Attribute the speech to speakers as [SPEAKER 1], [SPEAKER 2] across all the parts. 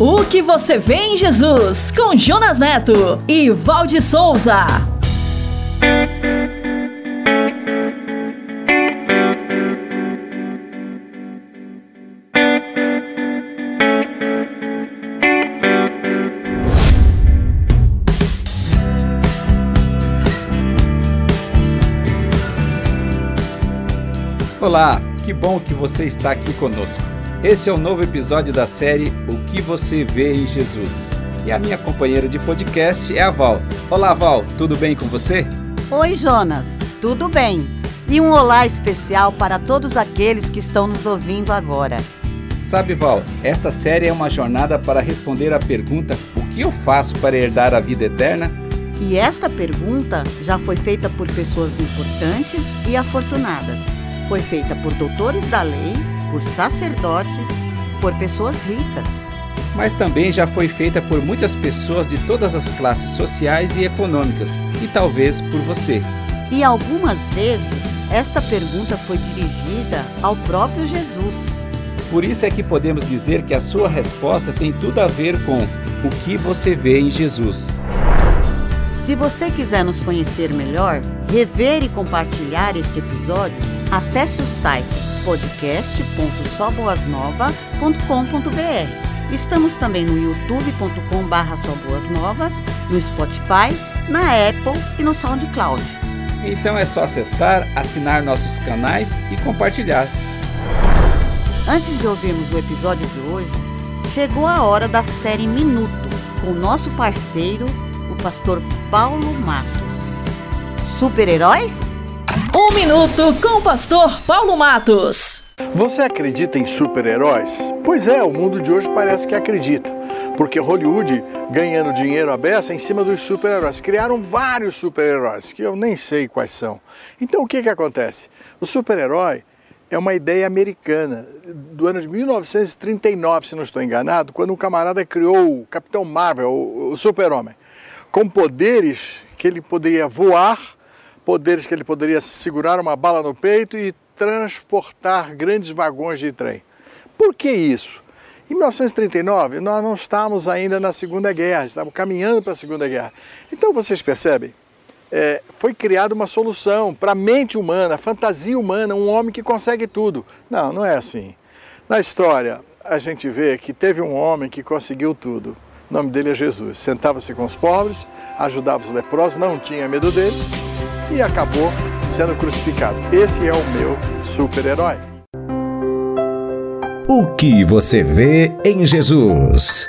[SPEAKER 1] O que você vê em Jesus, com Jonas Neto e Valde Souza.
[SPEAKER 2] Olá, que bom que você está aqui conosco. Este é o um novo episódio da série O que você vê em Jesus. E a minha companheira de podcast é a Val. Olá, Val, tudo bem com você?
[SPEAKER 3] Oi, Jonas, tudo bem. E um olá especial para todos aqueles que estão nos ouvindo agora.
[SPEAKER 2] Sabe, Val, esta série é uma jornada para responder à pergunta: O que eu faço para herdar a vida eterna?
[SPEAKER 3] E esta pergunta já foi feita por pessoas importantes e afortunadas. Foi feita por doutores da lei, por sacerdotes, por pessoas ricas.
[SPEAKER 2] Mas também já foi feita por muitas pessoas de todas as classes sociais e econômicas, e talvez por você.
[SPEAKER 3] E algumas vezes esta pergunta foi dirigida ao próprio Jesus.
[SPEAKER 2] Por isso é que podemos dizer que a sua resposta tem tudo a ver com o que você vê em Jesus.
[SPEAKER 3] Se você quiser nos conhecer melhor, rever e compartilhar este episódio, acesse o site podcast.soboasnova.com.br. Estamos também no youtube.com.br soboasnovas, no Spotify, na Apple e no SoundCloud.
[SPEAKER 2] Então é só acessar, assinar nossos canais e compartilhar.
[SPEAKER 3] Antes de ouvirmos o episódio de hoje, chegou a hora da série Minuto, com nosso parceiro, o pastor Paulo Matos. Super-heróis?
[SPEAKER 1] Um minuto com o pastor Paulo Matos.
[SPEAKER 4] Você acredita em super-heróis? Pois é, o mundo de hoje parece que acredita. Porque Hollywood ganhando dinheiro à beça em cima dos super-heróis. Criaram vários super-heróis, que eu nem sei quais são. Então o que, que acontece? O super-herói é uma ideia americana, do ano de 1939, se não estou enganado, quando um camarada criou o Capitão Marvel, o super-homem, com poderes que ele poderia voar poderes que ele poderia segurar uma bala no peito e transportar grandes vagões de trem. Por que isso? Em 1939, nós não estávamos ainda na Segunda Guerra, estávamos caminhando para a Segunda Guerra. Então vocês percebem? É, foi criada uma solução para a mente humana, a fantasia humana, um homem que consegue tudo. Não, não é assim. Na história, a gente vê que teve um homem que conseguiu tudo. O nome dele é Jesus. Sentava-se com os pobres, ajudava os leprosos, não tinha medo deles e acabou sendo crucificado. Esse é o meu super-herói.
[SPEAKER 5] O que você vê em Jesus?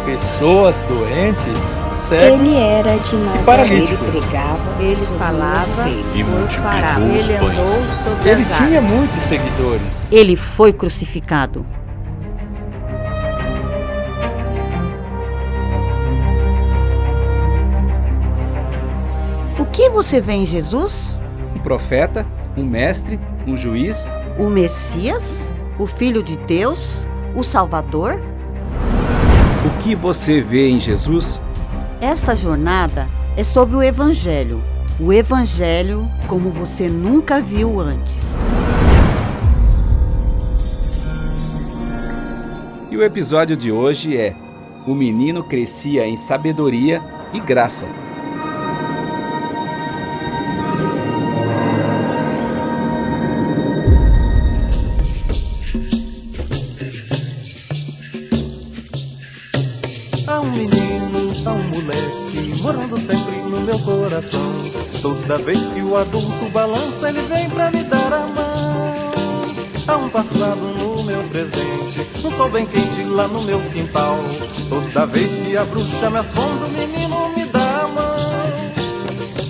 [SPEAKER 6] pessoas doentes, cegos
[SPEAKER 7] Ele era de
[SPEAKER 6] e paralíticos.
[SPEAKER 8] Ele falava
[SPEAKER 9] E os
[SPEAKER 8] Ele
[SPEAKER 9] pães.
[SPEAKER 8] andou
[SPEAKER 6] Ele tinha muitos seguidores.
[SPEAKER 3] Ele foi crucificado. O que você vê em Jesus?
[SPEAKER 2] Um profeta, um mestre, um juiz?
[SPEAKER 3] O Messias? O Filho de Deus? O Salvador?
[SPEAKER 2] O que você vê em Jesus?
[SPEAKER 3] Esta jornada é sobre o Evangelho. O Evangelho como você nunca viu antes.
[SPEAKER 2] E o episódio de hoje é O menino crescia em sabedoria e graça.
[SPEAKER 10] Coração. Toda vez que o adulto balança, ele vem pra me dar a mão. Há um passado no meu presente, um sol bem quente lá no meu quintal. Toda vez que a bruxa me assombra, o menino me dá a mão.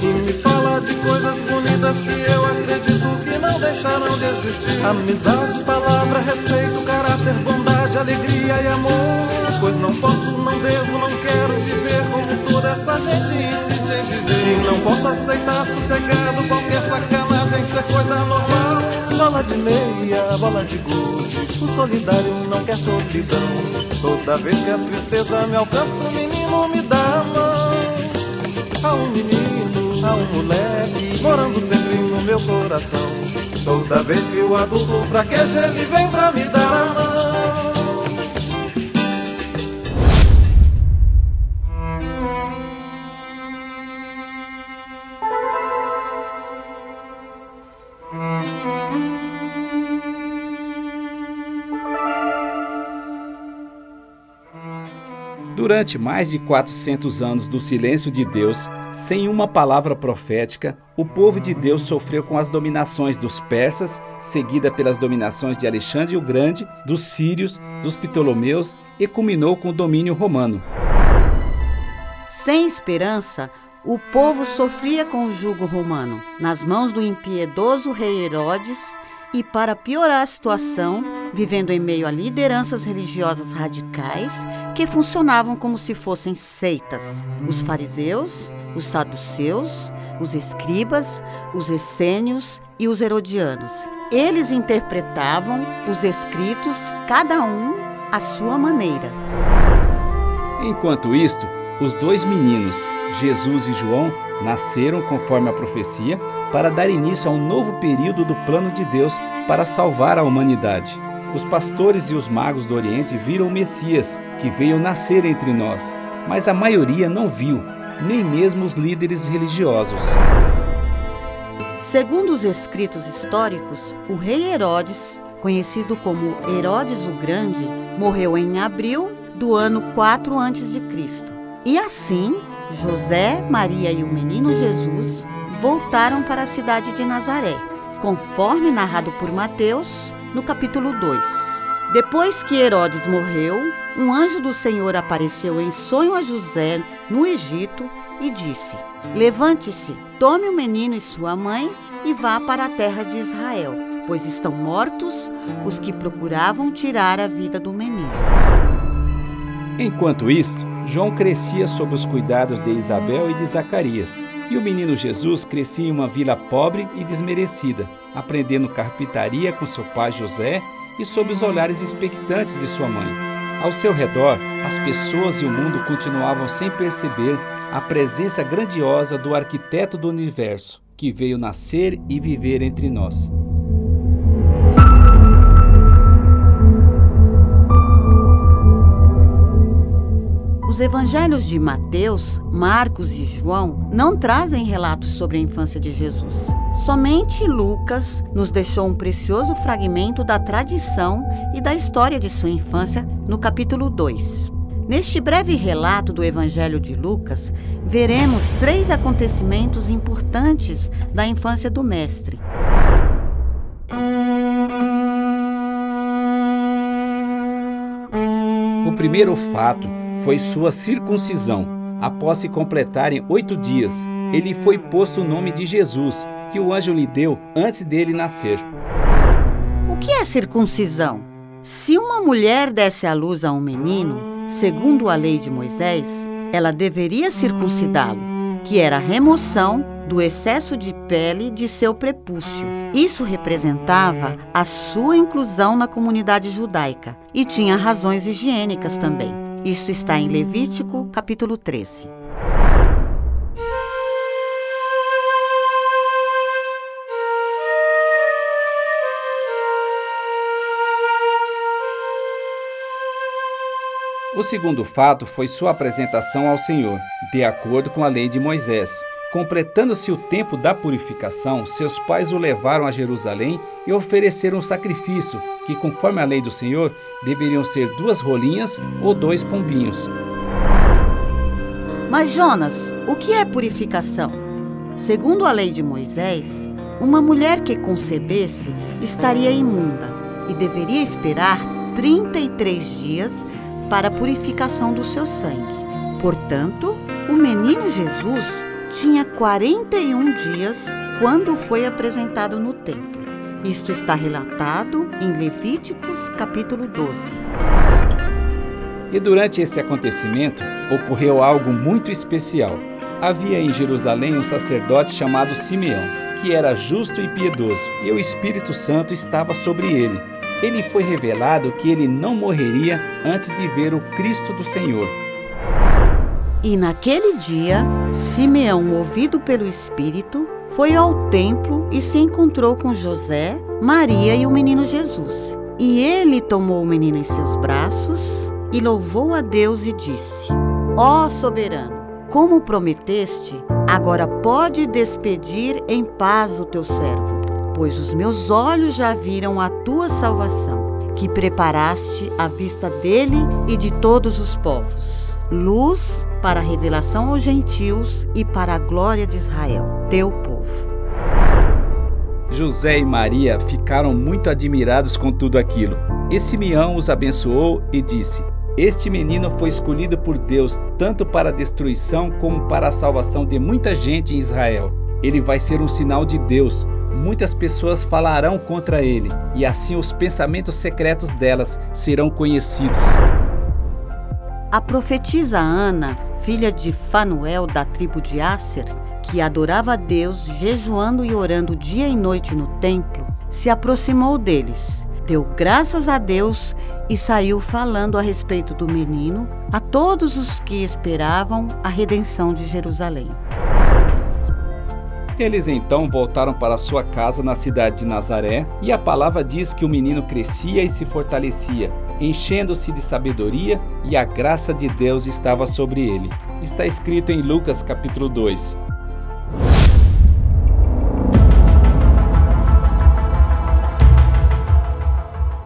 [SPEAKER 10] E me fala de coisas bonitas que eu acredito que não deixarão de existir. Amizade, palavra, respeito, caráter, bondade, alegria e amor. Pois não posso, não devo, não quero a gente insiste em viver. E não posso aceitar sossegado qualquer sacanagem ser coisa normal. Bola de meia, bola de gude, o solidário não quer solidão. Toda vez que a tristeza me alcança, o menino me dá a mão. Há um menino, há um moleque, morando sempre no meu coração. Toda vez que o adulto fraqueja, ele vem pra me dar a mão.
[SPEAKER 2] Durante mais de 400 anos do silêncio de Deus, sem uma palavra profética, o povo de Deus sofreu com as dominações dos persas, seguida pelas dominações de Alexandre o Grande, dos sírios, dos ptolomeus e culminou com o domínio romano.
[SPEAKER 3] Sem esperança, o povo sofria com o jugo romano, nas mãos do impiedoso rei Herodes, e para piorar a situação, vivendo em meio a lideranças religiosas radicais que funcionavam como se fossem seitas. Os fariseus, os saduceus, os escribas, os essênios e os herodianos. Eles interpretavam os escritos, cada um à sua maneira.
[SPEAKER 2] Enquanto isto, os dois meninos, Jesus e João, nasceram conforme a profecia para dar início a um novo período do plano de Deus para salvar a humanidade. Os pastores e os magos do Oriente viram o Messias, que veio nascer entre nós, mas a maioria não viu, nem mesmo os líderes religiosos.
[SPEAKER 3] Segundo os escritos históricos, o rei Herodes, conhecido como Herodes o Grande, morreu em abril do ano 4 a.C. E assim, José, Maria e o menino Jesus voltaram para a cidade de Nazaré, conforme narrado por Mateus no capítulo 2. Depois que Herodes morreu, um anjo do Senhor apareceu em sonho a José no Egito e disse: Levante-se, tome o menino e sua mãe e vá para a terra de Israel, pois estão mortos os que procuravam tirar a vida do menino.
[SPEAKER 2] Enquanto isso, João crescia sob os cuidados de Isabel e de Zacarias, e o menino Jesus crescia em uma vila pobre e desmerecida, aprendendo carpintaria com seu pai José e sob os olhares expectantes de sua mãe. Ao seu redor, as pessoas e o mundo continuavam sem perceber a presença grandiosa do arquiteto do universo, que veio nascer e viver entre nós.
[SPEAKER 3] Evangelhos de Mateus, Marcos e João não trazem relatos sobre a infância de Jesus. Somente Lucas nos deixou um precioso fragmento da tradição e da história de sua infância no capítulo 2. Neste breve relato do Evangelho de Lucas, veremos três acontecimentos importantes da infância do Mestre.
[SPEAKER 2] O primeiro fato foi sua circuncisão. Após se completarem oito dias, ele foi posto o nome de Jesus, que o anjo lhe deu antes dele nascer.
[SPEAKER 3] O que é circuncisão? Se uma mulher desse à luz a um menino, segundo a lei de Moisés, ela deveria circuncidá-lo, que era a remoção do excesso de pele de seu prepúcio. Isso representava a sua inclusão na comunidade judaica e tinha razões higiênicas também. Isso está em Levítico, capítulo 13.
[SPEAKER 2] O segundo fato foi sua apresentação ao Senhor, de acordo com a lei de Moisés. Completando-se o tempo da purificação, seus pais o levaram a Jerusalém e ofereceram um sacrifício, que, conforme a lei do Senhor, deveriam ser duas rolinhas ou dois pombinhos.
[SPEAKER 3] Mas, Jonas, o que é purificação? Segundo a lei de Moisés, uma mulher que concebesse estaria imunda e deveria esperar 33 dias para a purificação do seu sangue. Portanto, o menino Jesus tinha 41 dias quando foi apresentado no templo. Isto está relatado em Levíticos capítulo 12.
[SPEAKER 2] E durante esse acontecimento ocorreu algo muito especial. Havia em Jerusalém um sacerdote chamado Simeão, que era justo e piedoso, e o Espírito Santo estava sobre ele. Ele foi revelado que ele não morreria antes de ver o Cristo do Senhor.
[SPEAKER 3] E naquele dia, Simeão, movido pelo Espírito, foi ao templo e se encontrou com José, Maria e o menino Jesus. E ele tomou o menino em seus braços e louvou a Deus e disse: Ó oh, soberano, como prometeste, agora pode despedir em paz o teu servo, pois os meus olhos já viram a tua salvação, que preparaste à vista dele e de todos os povos luz para a revelação aos gentios e para a glória de Israel, teu povo.
[SPEAKER 2] José e Maria ficaram muito admirados com tudo aquilo. E Simeão os abençoou e disse: Este menino foi escolhido por Deus tanto para a destruição como para a salvação de muita gente em Israel. Ele vai ser um sinal de Deus. Muitas pessoas falarão contra ele, e assim os pensamentos secretos delas serão conhecidos.
[SPEAKER 3] A profetisa Ana, filha de Fanuel da tribo de Asser, que adorava a Deus jejuando e orando dia e noite no templo, se aproximou deles, deu graças a Deus e saiu falando a respeito do menino a todos os que esperavam a redenção de Jerusalém.
[SPEAKER 2] Eles então voltaram para sua casa na cidade de Nazaré, e a palavra diz que o menino crescia e se fortalecia, enchendo-se de sabedoria, e a graça de Deus estava sobre ele. Está escrito em Lucas capítulo 2.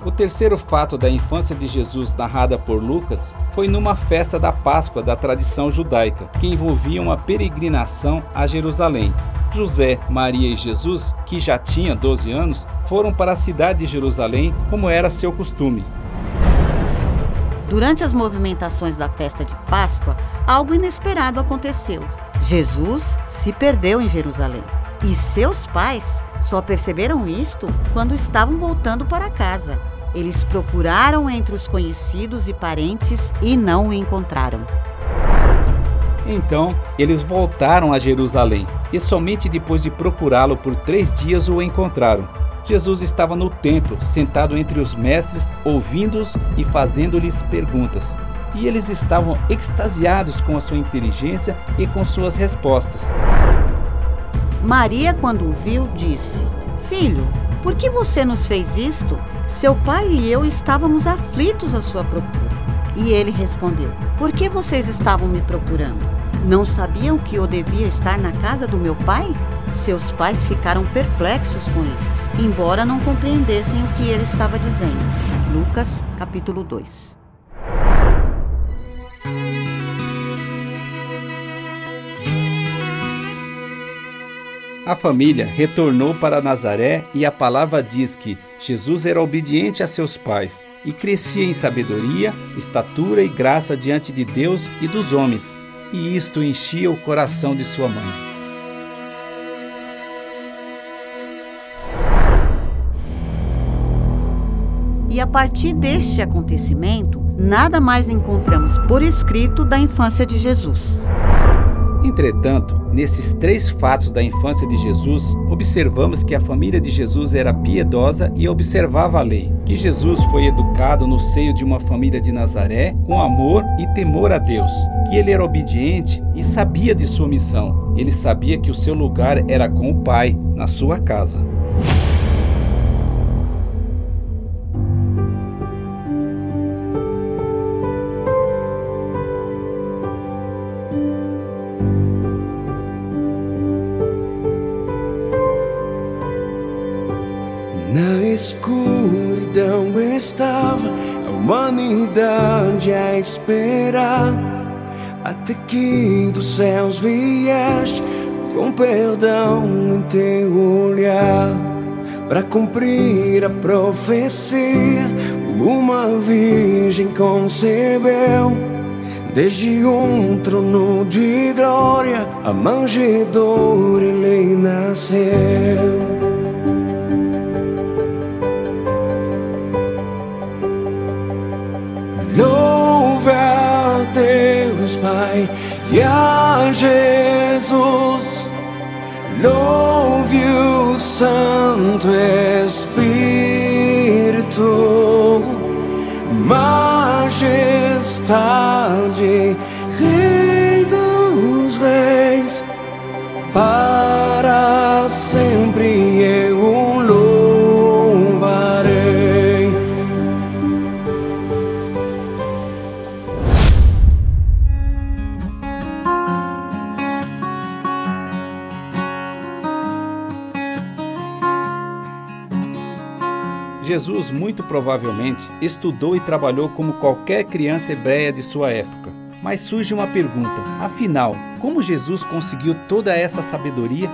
[SPEAKER 2] O terceiro fato da infância de Jesus narrada por Lucas foi numa festa da Páscoa da tradição judaica, que envolvia uma peregrinação a Jerusalém. José, Maria e Jesus, que já tinha 12 anos, foram para a cidade de Jerusalém, como era seu costume.
[SPEAKER 3] Durante as movimentações da festa de Páscoa, algo inesperado aconteceu. Jesus se perdeu em Jerusalém. E seus pais só perceberam isto quando estavam voltando para casa. Eles procuraram entre os conhecidos e parentes e não o encontraram.
[SPEAKER 2] Então eles voltaram a Jerusalém e somente depois de procurá-lo por três dias o encontraram. Jesus estava no templo, sentado entre os mestres, ouvindo-os e fazendo-lhes perguntas. E eles estavam extasiados com a sua inteligência e com suas respostas.
[SPEAKER 3] Maria, quando o viu, disse: Filho, por que você nos fez isto? Seu pai e eu estávamos aflitos à sua procura. E ele respondeu: Por que vocês estavam me procurando? Não sabiam que eu devia estar na casa do meu pai? Seus pais ficaram perplexos com isto, embora não compreendessem o que ele estava dizendo. Lucas, capítulo 2.
[SPEAKER 2] A família retornou para Nazaré e a palavra diz que Jesus era obediente a seus pais e crescia em sabedoria, estatura e graça diante de Deus e dos homens, e isto enchia o coração de sua mãe.
[SPEAKER 3] E a partir deste acontecimento, nada mais encontramos por escrito da infância de Jesus.
[SPEAKER 2] Entretanto, nesses três fatos da infância de Jesus, observamos que a família de Jesus era piedosa e observava a lei, que Jesus foi educado no seio de uma família de Nazaré com amor e temor a Deus, que ele era obediente e sabia de sua missão. Ele sabia que o seu lugar era com o Pai, na sua casa.
[SPEAKER 11] Humanidade a esperar até que dos céus vieste com perdão em teu olhar para cumprir a profecia. Uma virgem concebeu desde um trono de glória a manjedoura ele nasceu Pai e a Jesus. Louve o Santo Espírito, majestade, Rei dos Reis, para
[SPEAKER 2] provavelmente, estudou e trabalhou como qualquer criança hebreia de sua época. Mas surge uma pergunta: afinal, como Jesus conseguiu toda essa sabedoria?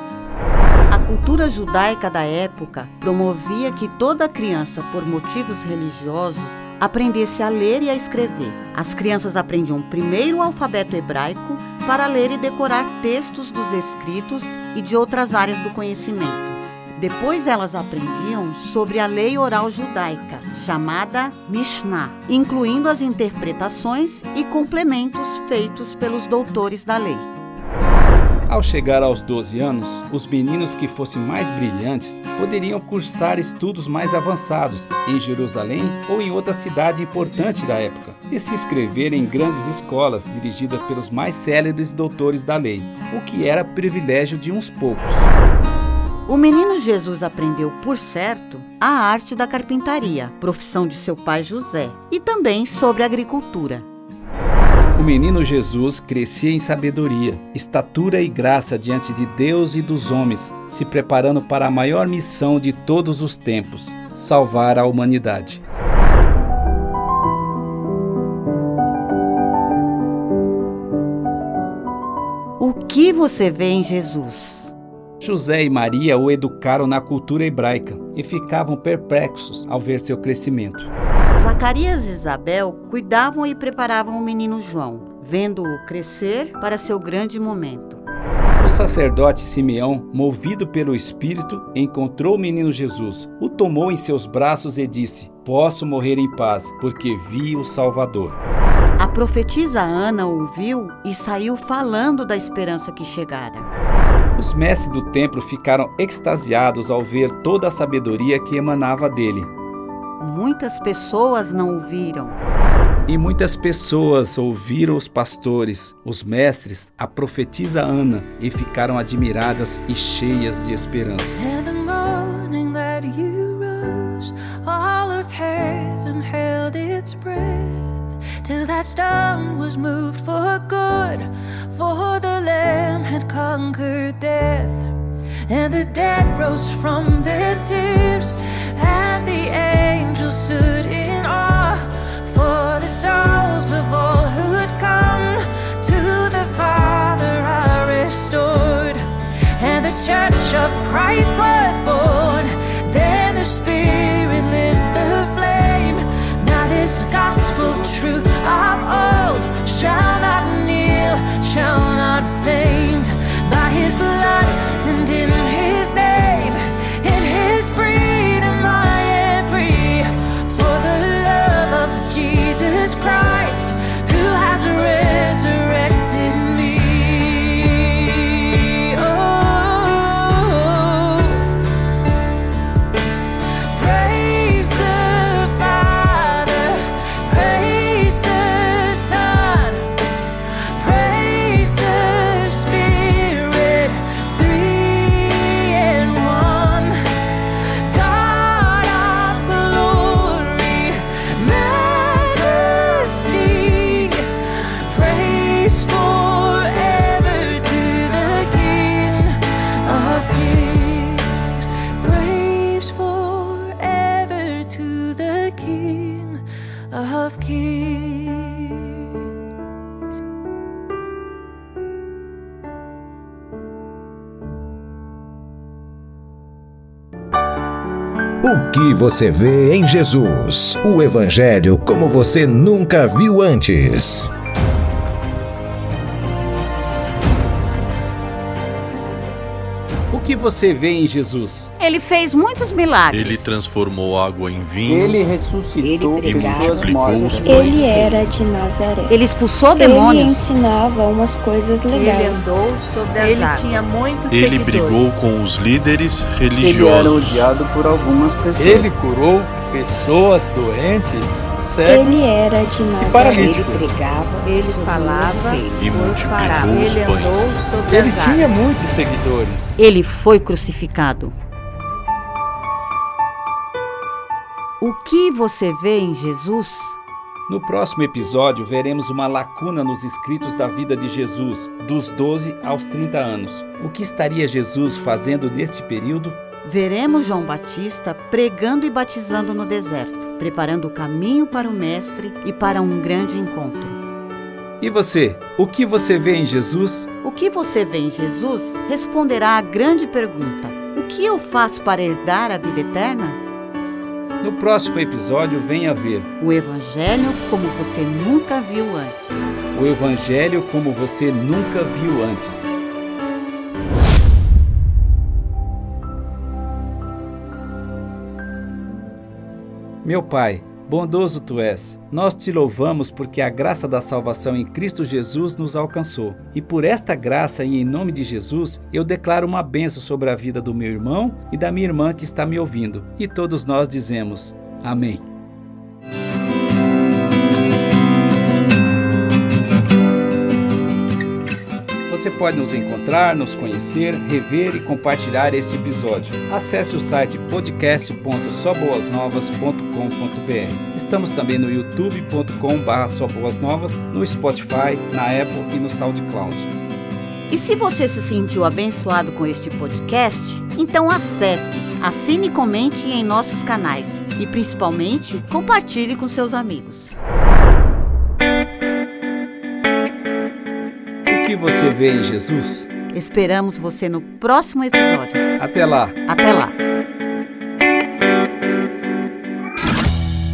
[SPEAKER 3] A cultura judaica da época promovia que toda criança, por motivos religiosos, aprendesse a ler e a escrever. As crianças aprendiam primeiro o alfabeto hebraico para ler e decorar textos dos escritos e de outras áreas do conhecimento. Depois elas aprendiam sobre a lei oral judaica, chamada Mishnah, incluindo as interpretações e complementos feitos pelos doutores da lei.
[SPEAKER 2] Ao chegar aos 12 anos, os meninos que fossem mais brilhantes poderiam cursar estudos mais avançados em Jerusalém ou em outra cidade importante da época e se inscrever em grandes escolas dirigidas pelos mais célebres doutores da lei, o que era privilégio de uns poucos.
[SPEAKER 3] O menino Jesus aprendeu, por certo, a arte da carpintaria, profissão de seu pai José, e também sobre agricultura.
[SPEAKER 2] O menino Jesus crescia em sabedoria, estatura e graça diante de Deus e dos homens, se preparando para a maior missão de todos os tempos: salvar a humanidade.
[SPEAKER 3] O que você vê em Jesus?
[SPEAKER 2] José e Maria o educaram na cultura hebraica e ficavam perplexos ao ver seu crescimento.
[SPEAKER 3] Zacarias e Isabel cuidavam e preparavam o menino João, vendo-o crescer para seu grande momento.
[SPEAKER 2] O sacerdote Simeão, movido pelo Espírito, encontrou o menino Jesus, o tomou em seus braços e disse: Posso morrer em paz, porque vi o Salvador.
[SPEAKER 3] A profetisa Ana ouviu e saiu falando da esperança que chegara.
[SPEAKER 2] Os mestres do templo ficaram extasiados ao ver toda a sabedoria que emanava dele.
[SPEAKER 3] Muitas pessoas não o viram.
[SPEAKER 2] E muitas pessoas ouviram os pastores, os mestres, a profetisa Ana e ficaram admiradas e cheias de esperança.
[SPEAKER 12] For the Lamb had conquered death, and the dead rose from their
[SPEAKER 5] O que você vê em Jesus? O Evangelho como você nunca viu antes.
[SPEAKER 2] Que você vê em Jesus?
[SPEAKER 3] Ele fez muitos milagres.
[SPEAKER 9] Ele transformou água em vinho.
[SPEAKER 13] Ele ressuscitou
[SPEAKER 9] e
[SPEAKER 13] pessoas
[SPEAKER 9] multiplicou os pães.
[SPEAKER 7] Ele era de Nazaré.
[SPEAKER 3] Ele expulsou
[SPEAKER 7] Ele
[SPEAKER 3] demônios.
[SPEAKER 7] ensinava umas coisas
[SPEAKER 8] Ele
[SPEAKER 7] legais.
[SPEAKER 8] andou sobre as Ele tinha muitos
[SPEAKER 9] Ele
[SPEAKER 8] seguidores.
[SPEAKER 9] brigou com os líderes
[SPEAKER 13] Ele era
[SPEAKER 9] religiosos.
[SPEAKER 13] odiado por algumas pessoas.
[SPEAKER 6] Ele curou pessoas doentes, cegos
[SPEAKER 7] Ele era de
[SPEAKER 6] e paralíticos.
[SPEAKER 8] Ele falava
[SPEAKER 9] E multiplicou os
[SPEAKER 8] Ele
[SPEAKER 9] pães.
[SPEAKER 8] andou sobre
[SPEAKER 6] Ele
[SPEAKER 8] as
[SPEAKER 6] tinha muitos seguidores.
[SPEAKER 3] Ele foi crucificado. O que você vê em Jesus?
[SPEAKER 2] No próximo episódio, veremos uma lacuna nos escritos da vida de Jesus, dos 12 aos 30 anos. O que estaria Jesus fazendo neste período?
[SPEAKER 3] Veremos João Batista pregando e batizando no deserto, preparando o caminho para o Mestre e para um grande encontro.
[SPEAKER 2] E você? O que você vê em Jesus?
[SPEAKER 3] O que você vê em Jesus responderá à grande pergunta: O que eu faço para herdar a vida eterna?
[SPEAKER 2] No próximo episódio, venha ver
[SPEAKER 3] O Evangelho como você nunca viu antes.
[SPEAKER 2] o Evangelho como você nunca viu antes. Meu Pai, bondoso tu és, nós te louvamos porque a graça da salvação em Cristo Jesus nos alcançou. E por esta graça e em nome de Jesus, eu declaro uma benção sobre a vida do meu irmão e da minha irmã que está me ouvindo. E todos nós dizemos: Amém. Você pode nos encontrar, nos conhecer, rever e compartilhar este episódio. Acesse o site Estamos também no youtube.com/soboasnovas, no Spotify, na Apple e no SoundCloud.
[SPEAKER 3] E se você se sentiu abençoado com este podcast, então acesse, assine e comente em nossos canais e principalmente compartilhe com seus amigos.
[SPEAKER 2] O que você vê em Jesus?
[SPEAKER 3] Esperamos você no próximo episódio.
[SPEAKER 2] Até lá!
[SPEAKER 3] Até lá!